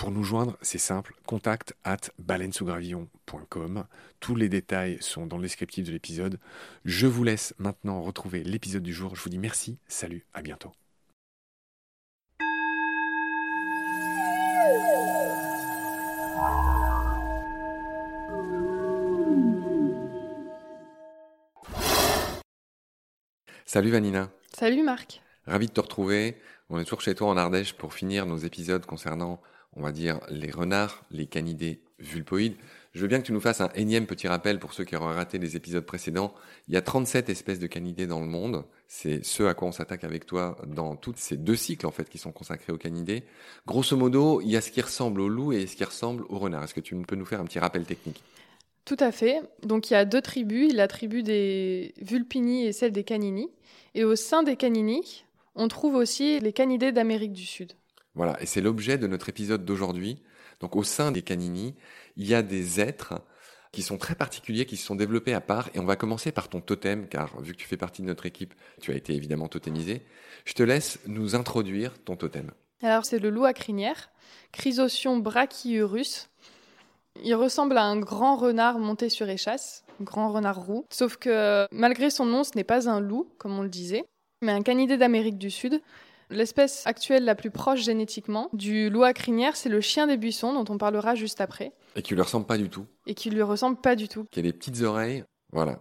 Pour nous joindre, c'est simple, contact at baleinesougravillon.com. Tous les détails sont dans le descriptif de l'épisode. Je vous laisse maintenant retrouver l'épisode du jour. Je vous dis merci, salut, à bientôt. Salut Vanina. Salut Marc. Ravi de te retrouver. On est toujours chez toi en Ardèche pour finir nos épisodes concernant on va dire, les renards, les canidés vulpoïdes. Je veux bien que tu nous fasses un énième petit rappel pour ceux qui auraient raté les épisodes précédents. Il y a 37 espèces de canidés dans le monde. C'est ce à quoi on s'attaque avec toi dans tous ces deux cycles, en fait, qui sont consacrés aux canidés. Grosso modo, il y a ce qui ressemble au loup et ce qui ressemble au renard. Est-ce que tu peux nous faire un petit rappel technique? Tout à fait. Donc il y a deux tribus, la tribu des Vulpini et celle des Canini. Et au sein des Canini, on trouve aussi les canidés d'Amérique du Sud. Voilà, et c'est l'objet de notre épisode d'aujourd'hui. Donc au sein des canini, il y a des êtres qui sont très particuliers, qui se sont développés à part. Et on va commencer par ton totem, car vu que tu fais partie de notre équipe, tu as été évidemment totémisé. Je te laisse nous introduire ton totem. Alors c'est le loup à crinière, Chrysotion brachyurus. Il ressemble à un grand renard monté sur échasse, un grand renard roux. Sauf que malgré son nom, ce n'est pas un loup, comme on le disait, mais un canidé d'Amérique du Sud. L'espèce actuelle la plus proche génétiquement du loup à crinière, c'est le chien des buissons, dont on parlera juste après. Et qui lui ressemble pas du tout. Et qui lui ressemble pas du tout. Qui a des petites oreilles, voilà.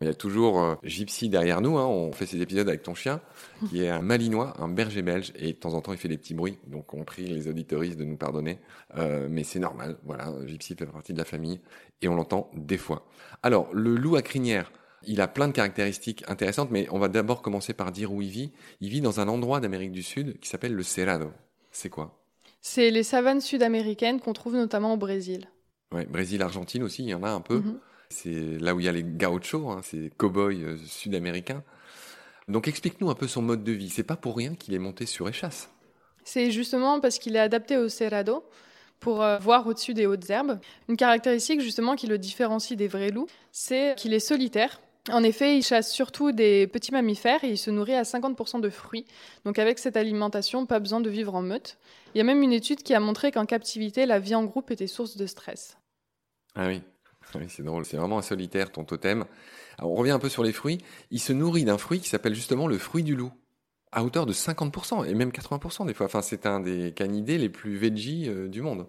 Il y a toujours euh, Gypsy derrière nous, hein. on fait ces épisodes avec ton chien, qui est un malinois, un berger belge, et de temps en temps il fait des petits bruits, donc on prie les auditoristes de nous pardonner, euh, mais c'est normal, voilà, Gypsy fait partie de la famille, et on l'entend des fois. Alors, le loup à crinière, il a plein de caractéristiques intéressantes, mais on va d'abord commencer par dire où il vit. Il vit dans un endroit d'Amérique du Sud qui s'appelle le Cerrado. C'est quoi? C'est les savanes sud-américaines qu'on trouve notamment au Brésil. Oui, Brésil, Argentine aussi, il y en a un peu. Mhm. C'est là où il y a les gauchos, hein, ces cow-boys euh, sud-américains. Donc explique-nous un peu son mode de vie. C'est pas pour rien qu'il est monté sur échasse. C'est justement parce qu'il est adapté au Cerrado pour euh, voir au-dessus des hautes herbes. Une caractéristique justement qui le différencie des vrais loups, c'est qu'il est solitaire. En effet, il chasse surtout des petits mammifères et il se nourrit à 50% de fruits. Donc avec cette alimentation, pas besoin de vivre en meute. Il y a même une étude qui a montré qu'en captivité, la vie en groupe était source de stress. Ah oui, c'est drôle, c'est vraiment un solitaire ton totem. on revient un peu sur les fruits. Il se nourrit d'un fruit qui s'appelle justement le fruit du loup, à hauteur de 50% et même 80% des fois. Enfin, c'est un des canidés les plus veggie euh, du monde.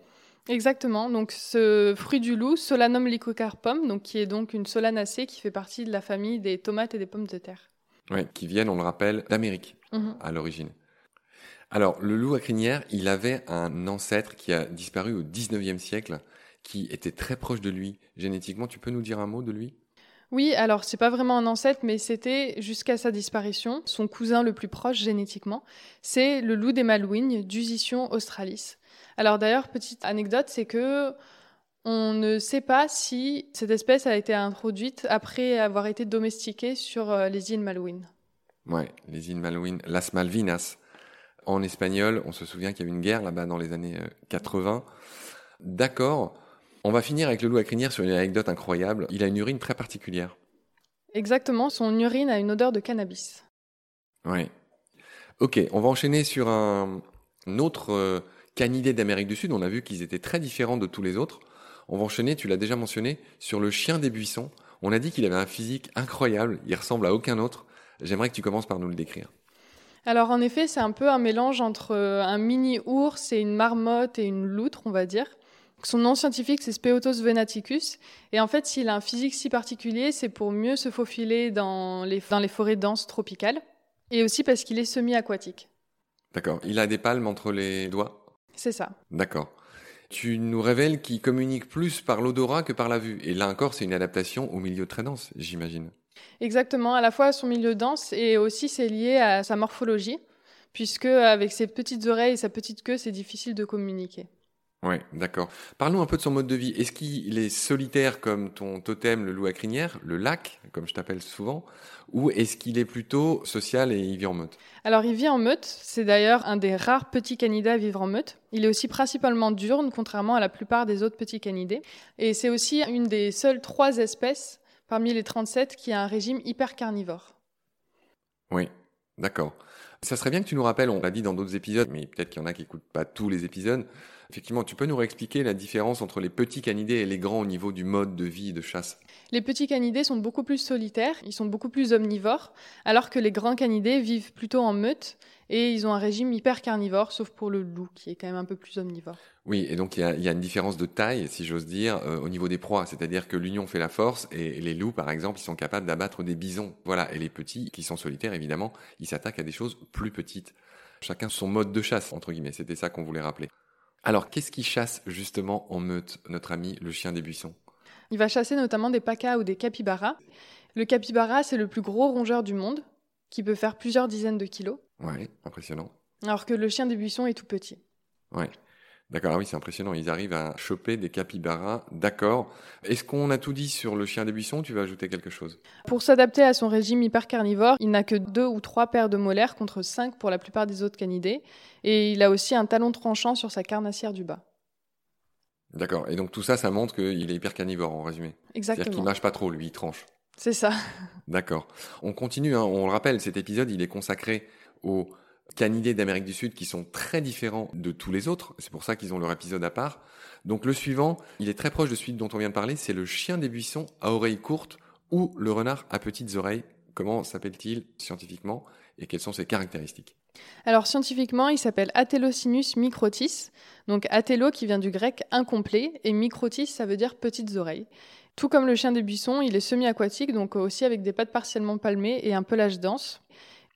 Exactement. Donc, ce fruit du loup, Solanum lycocarpum, donc qui est donc une solanacée qui fait partie de la famille des tomates et des pommes de terre. Oui, qui viennent, on le rappelle, d'Amérique mhm. à l'origine. Alors, le loup à crinière, il avait un ancêtre qui a disparu au 19e siècle, qui était très proche de lui génétiquement. Tu peux nous dire un mot de lui? Oui, alors c'est pas vraiment un ancêtre, mais c'était jusqu'à sa disparition son cousin le plus proche génétiquement. C'est le loup des Malouines, d'Usition australis. Alors d'ailleurs, petite anecdote, c'est que on ne sait pas si cette espèce a été introduite après avoir été domestiquée sur euh, les îles Malouines. Ouais, les îles Malouines, Las Malvinas. En espagnol, on se souvient qu'il y a eu une guerre là-bas dans les années 80. Euh, D'accord. On va finir avec le loup à crinière sur une anecdote incroyable. Il a une urine très particulière. Exactement, son urine a une odeur de cannabis. Ouais. Ok, on va enchaîner sur un, autre euh, canidé d'Amérique du Sud. On a vu qu'ils étaient très différents de tous les autres. On va enchaîner, tu l'as déjà mentionné, sur le chien des buissons. On a dit qu'il avait un physique incroyable, il ressemble à aucun autre. J'aimerais que tu commences par nous le décrire. Alors en effet, c'est un peu un mélange entre euh, un mini ours et une marmotte et une loutre, on va dire. Son nom scientifique, c'est Speotos venaticus. Et en fait, s'il a un physique si particulier, c'est pour mieux se faufiler dans les, dans les forêts denses tropicales. Et aussi parce qu'il est semi-aquatique. D'accord. Il a des palmes entre les doigts? C'est ça. D'accord tu nous révèles qu'il communique plus par l'odorat que par la vue. Et là encore, c'est une adaptation au milieu très dense, j'imagine. Exactement, à la fois à son milieu dense et aussi c'est lié à sa morphologie, puisque avec ses petites oreilles et sa petite queue, c'est difficile de communiquer. Oui, d'accord. Parlons un peu de son mode de vie. Est-ce qu'il est solitaire comme ton totem, le loup à crinière, le lac, comme je t'appelle souvent, ou est-ce qu'il est plutôt social et il vit en meute? Alors il vit en meute, c'est d'ailleurs un des rares petits canidés à vivre en meute. Il est aussi principalement diurne, contrairement à la plupart des autres petits canidés. Et c'est aussi une des seules trois espèces parmi les 37 qui a un régime hyper carnivore. Oui, d'accord. Ça serait bien que tu nous rappelles, on l'a dit dans d'autres épisodes, mais peut-être qu'il y en a qui n'écoutent pas tous les épisodes, Effectivement, tu peux nous réexpliquer la différence entre les petits canidés et les grands au niveau du mode de vie de chasse? Les petits canidés sont beaucoup plus solitaires, ils sont beaucoup plus omnivores, alors que les grands canidés vivent plutôt en meute et ils ont un régime hyper carnivore, sauf pour le loup qui est quand même un peu plus omnivore. Oui, et donc il y a, une différence de taille, si j'ose dire, euh, au niveau des proies, c'est-à-dire que l'union fait la force et les loups, par exemple, ils sont capables d'abattre des bisons. Voilà, et les petits, qui sont solitaires, évidemment, ils s'attaquent à des choses plus petites. Chacun son mode de chasse, entre guillemets, c'était ça qu'on voulait rappeler. Alors, qu'est-ce qui chasse justement en meute, notre ami le chien des buissons? Il va chasser notamment des pacas ou des capybaras. Le capybara, c'est le plus gros rongeur du monde, qui peut faire plusieurs dizaines de kilos. Ouais, impressionnant. Alors que le chien des buissons est tout petit. Ouais. D'accord, ah oui, c'est impressionnant. Ils arrivent à choper des capybaras. D'accord. Est-ce qu'on a tout dit sur le chien des buissons Tu vas ajouter quelque chose? Pour s'adapter à son régime hyper carnivore, il n'a que deux ou trois paires de molaires contre cinq pour la plupart des autres canidés. Et il a aussi un talon tranchant sur sa carnassière du bas. D'accord. Et donc tout ça, ça montre qu'il est hyper carnivore en résumé. Exactement. C'est-à-dire qu'il mâche pas trop, lui, il tranche. C'est ça. D'accord. On continue, hein. on le rappelle, cet épisode, il est consacré au canidés d'Amérique du Sud qui sont très différents de tous les autres. C'est pour ça qu'ils ont leur épisode à part. Donc le suivant, il est très proche de celui dont on vient de parler, c'est le chien des buissons à oreilles courtes ou le renard à petites oreilles. Comment s'appelle-t-il scientifiquement et quelles sont ses caractéristiques? Alors scientifiquement, il s'appelle Atelocinus microtis. Donc atello qui vient du grec incomplet et microtis ça veut dire petites oreilles. Tout comme le chien des buissons, il est semi-aquatique, donc aussi avec des pattes partiellement palmées et un pelage dense.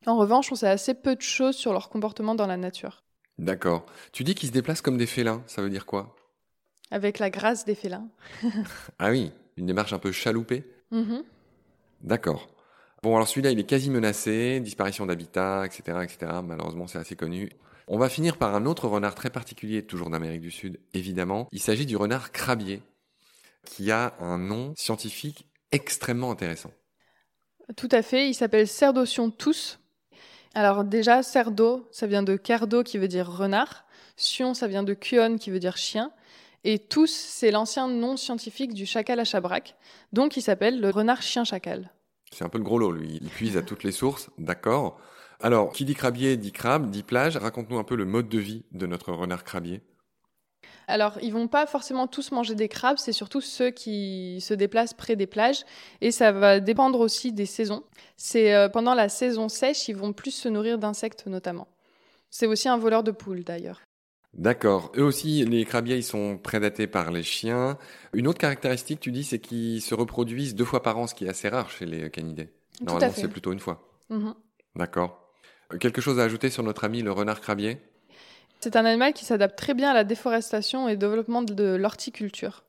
En revanche, on sait assez peu de choses sur leur comportement dans la nature. D'accord. Tu dis qu'ils se déplacent comme des félins, ça veut dire quoi? Avec la grâce des félins. ah oui, une démarche un peu chaloupée? Mm-hmm. D'accord. Bon, alors celui-là, il est quasi menacé, disparition d'habitat, etc., etc. Malheureusement, c'est assez connu. On va finir par un autre renard très particulier, toujours d'Amérique du Sud, évidemment. Il s'agit du renard crabier, qui a un nom scientifique extrêmement intéressant. Tout à fait, il s'appelle Cerdocion tous, alors déjà, cerdo, ça vient de cardo qui veut dire renard. Sion, ça vient de kuon qui veut dire chien. Et tous, c'est l'ancien nom scientifique du chacal à chabrac. Donc il s'appelle le renard chien chacal. C'est un peu le gros lot, lui. Il puise à toutes les sources, d'accord. Alors, qui dit crabier dit crabe, dit plage. Raconte-nous un peu le mode de vie de notre renard crabier. Alors, ils vont pas forcément tous manger des crabes, c'est surtout ceux qui se déplacent près des plages. Et ça va dépendre aussi des saisons. C'est euh, pendant la saison sèche, ils vont plus se nourrir d'insectes notamment. C'est aussi un voleur de poules d'ailleurs. D'accord. Eux aussi, les crabiers, ils sont prédatés par les chiens. Une autre caractéristique, tu dis, c'est qu'ils se reproduisent deux fois par an, ce qui est assez rare chez les canidés. Normalement, c'est plutôt une fois. Mhm. D'accord. Euh, Quelque chose à ajouter sur notre ami le renard crabier? C'est un animal qui s'adapte très bien à la déforestation et au développement de l'horticulture.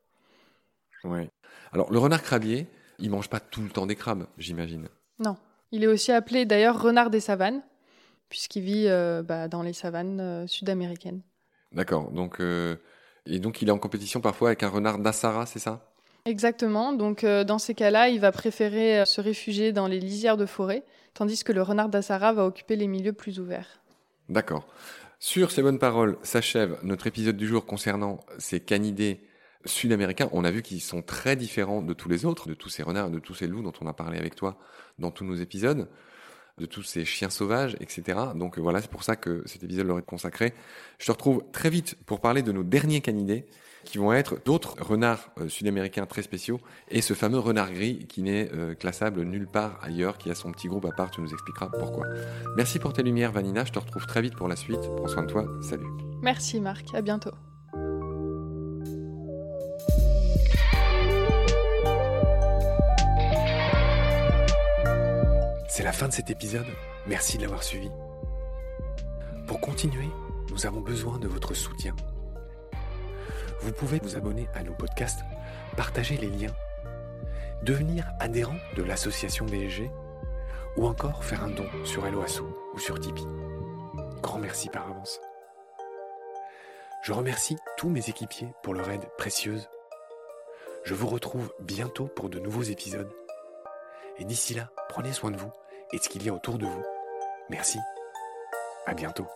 Oui. Alors, le renard crabier, il mange pas tout le temps des crabes, j'imagine. Non. Il est aussi appelé d'ailleurs renard des savanes, puisqu'il vit euh, bah, dans les savanes euh, sud-américaines. D'accord. Donc, euh, et donc, il est en compétition parfois avec un renard d'Assara, c'est ça? Exactement. Donc, dans ces cas-là, il va préférer se réfugier dans les lisières de forêt, tandis que le renard d'Assara va occuper les milieux plus ouverts. D'accord. Sur ces bonnes paroles s'achève notre épisode du jour concernant ces canidés sud-américains. On a vu qu'ils sont très différents de tous les autres, de tous ces renards, de tous ces loups dont on a parlé avec toi dans tous nos épisodes, de tous ces chiens sauvages, etc. Donc euh, voilà, c'est pour ça que cet épisode leur est consacré. Je te retrouve très vite pour parler de nos derniers canidés, qui vont être d'autres renards euh, sud-américains très spéciaux, et ce fameux renard gris qui n'est euh, classable nulle part ailleurs, qui a son petit groupe à part, tu nous expliqueras pourquoi. Merci pour tes lumières, Vanina, je te retrouve très vite pour la suite. Prends soin de toi, salut. Merci Marc, à bientôt. C'est la fin de cet épisode. Merci de l'avoir suivi. Pour continuer, nous avons besoin de votre soutien. Vous pouvez vous abonner à nos podcasts, partager les liens, devenir adhérent de l'association BSG ou encore faire un don sur Helloasso ou sur Tipeee. Grand merci par avance. Je remercie tous mes équipiers pour leur aide précieuse. Je vous retrouve bientôt pour de nouveaux épisodes. Et d'ici là, prenez soin de vous et de ce qu'il y a autour de vous. Merci. À bientôt.